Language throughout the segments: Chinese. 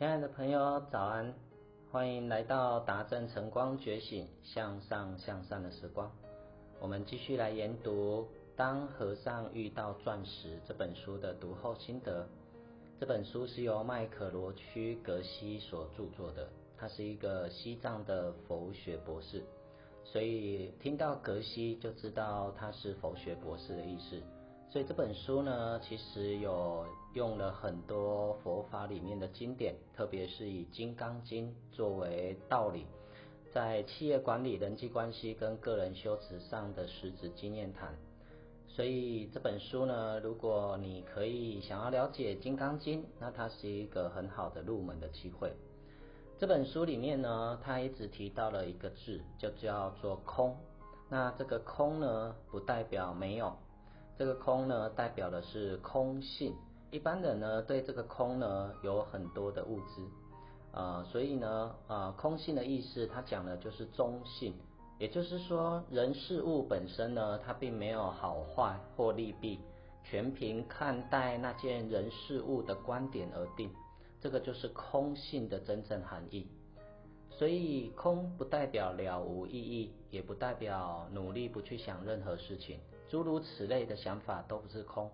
亲爱的朋友，早安！欢迎来到达正晨光觉醒向上向善的时光。我们继续来研读《当和尚遇到钻石》这本书的读后心得。这本书是由麦克罗区格西所著作的，他是一个西藏的佛学博士，所以听到格西就知道他是佛学博士的意思。所以这本书呢，其实有用了很多佛法里面的经典，特别是以《金刚经》作为道理，在企业管理、人际关系跟个人修持上的实质经验谈。所以这本书呢，如果你可以想要了解《金刚经》，那它是一个很好的入门的机会。这本书里面呢，它一直提到了一个字，就叫做空。那这个空呢，不代表没有。这个空呢，代表的是空性。一般人呢，对这个空呢，有很多的误知，啊，所以呢，啊，空性的意思，它讲的就是中性，也就是说，人事物本身呢，它并没有好坏或利弊，全凭看待那件人事物的观点而定。这个就是空性的真正含义。所以，空不代表了无意义，也不代表努力不去想任何事情。诸如此类的想法都不是空。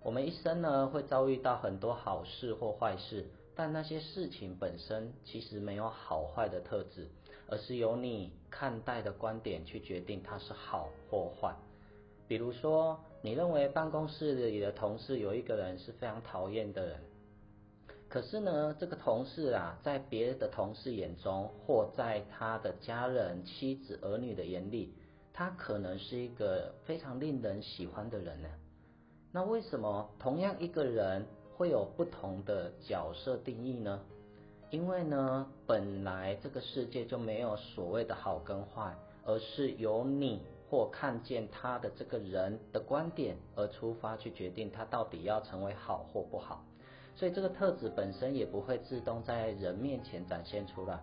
我们一生呢会遭遇到很多好事或坏事，但那些事情本身其实没有好坏的特质，而是由你看待的观点去决定它是好或坏。比如说，你认为办公室里的同事有一个人是非常讨厌的人，可是呢，这个同事啊，在别的同事眼中，或在他的家人、妻子、儿女的眼里。他可能是一个非常令人喜欢的人呢。那为什么同样一个人会有不同的角色定义呢？因为呢，本来这个世界就没有所谓的好跟坏，而是由你或看见他的这个人的观点而出发去决定他到底要成为好或不好。所以这个特质本身也不会自动在人面前展现出来。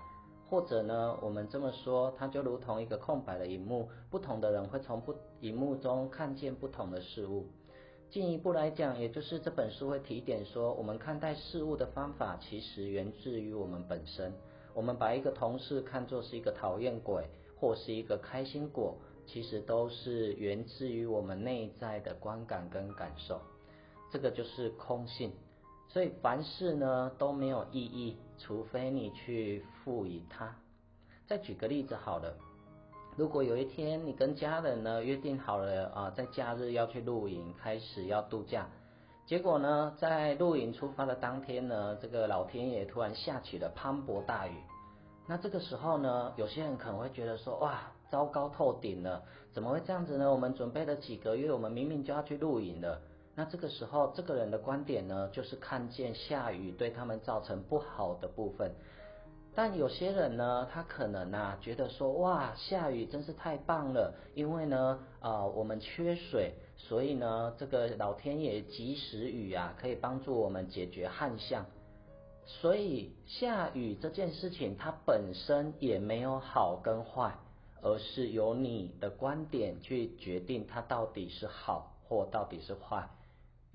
或者呢，我们这么说，它就如同一个空白的荧幕，不同的人会从不荧幕中看见不同的事物。进一步来讲，也就是这本书会提点说，我们看待事物的方法其实源自于我们本身。我们把一个同事看作是一个讨厌鬼，或是一个开心果，其实都是源自于我们内在的观感跟感受。这个就是空性。所以凡事呢都没有意义，除非你去赋予它。再举个例子好了，如果有一天你跟家人呢约定好了啊，在假日要去露营，开始要度假，结果呢在露营出发的当天呢，这个老天爷突然下起了磅礴大雨。那这个时候呢，有些人可能会觉得说，哇，糟糕透顶了，怎么会这样子呢？我们准备了几个月，我们明明就要去露营了。那这个时候，这个人的观点呢，就是看见下雨对他们造成不好的部分。但有些人呢，他可能啊觉得说，哇，下雨真是太棒了，因为呢，啊，我们缺水，所以呢，这个老天爷及时雨啊，可以帮助我们解决旱象。所以下雨这件事情，它本身也没有好跟坏，而是由你的观点去决定它到底是好或到底是坏。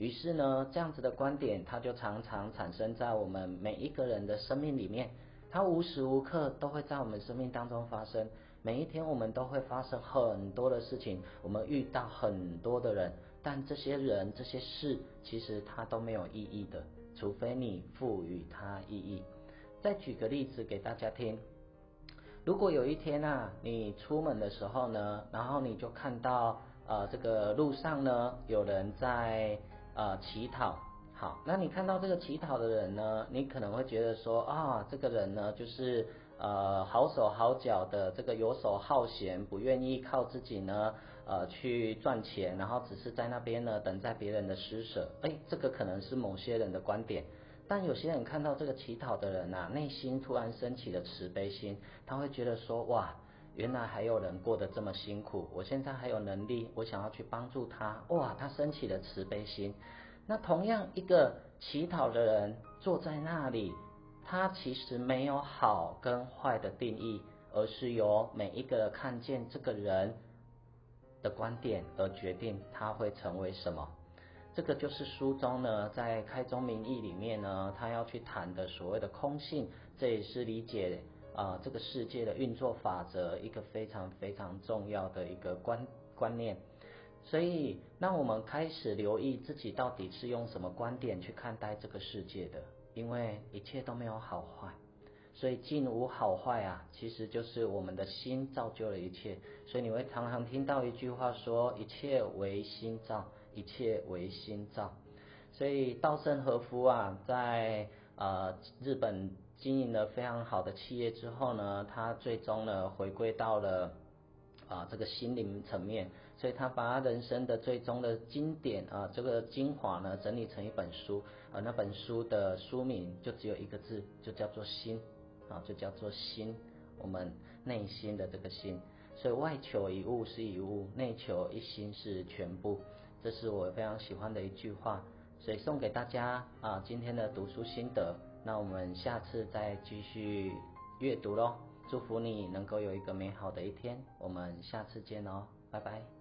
于是呢，这样子的观点，它就常常产生在我们每一个人的生命里面，它无时无刻都会在我们生命当中发生。每一天我们都会发生很多的事情，我们遇到很多的人，但这些人、这些事，其实它都没有意义的，除非你赋予它意义。再举个例子给大家听，如果有一天啊，你出门的时候呢，然后你就看到呃这个路上呢有人在。呃，乞讨，好，那你看到这个乞讨的人呢，你可能会觉得说啊，这个人呢，就是呃好手好脚的，这个游手好闲，不愿意靠自己呢，呃去赚钱，然后只是在那边呢等待别人的施舍，哎，这个可能是某些人的观点，但有些人看到这个乞讨的人呐，内心突然升起了慈悲心，他会觉得说哇。原来还有人过得这么辛苦，我现在还有能力，我想要去帮助他。哇，他升起了慈悲心。那同样一个乞讨的人坐在那里，他其实没有好跟坏的定义，而是由每一个看见这个人的观点而决定他会成为什么。这个就是书中呢，在开宗明义里面呢，他要去谈的所谓的空性，这也是理解啊这个世界的运作法则一个非常非常重要的一个观观念。所以，那我们开始留意自己到底是用什么观点去看待这个世界的，因为一切都没有好坏。所以尽无好坏啊，其实就是我们的心造就了一切。所以你会常常听到一句话说：“一切为心造，一切为心造。”所以稻盛和夫啊，在呃日本经营了非常好的企业之后呢，他最终呢回归到了啊这个心灵层面。所以他把人生的最终的经典啊这个精华呢整理成一本书，而那本书的书名就只有一个字，就叫做心。啊，就叫做心，我们内心的这个心，所以外求一物是一物，内求一心是全部，这是我非常喜欢的一句话，所以送给大家啊，今天的读书心得，那我们下次再继续阅读喽，祝福你能够有一个美好的一天，我们下次见哦，拜拜。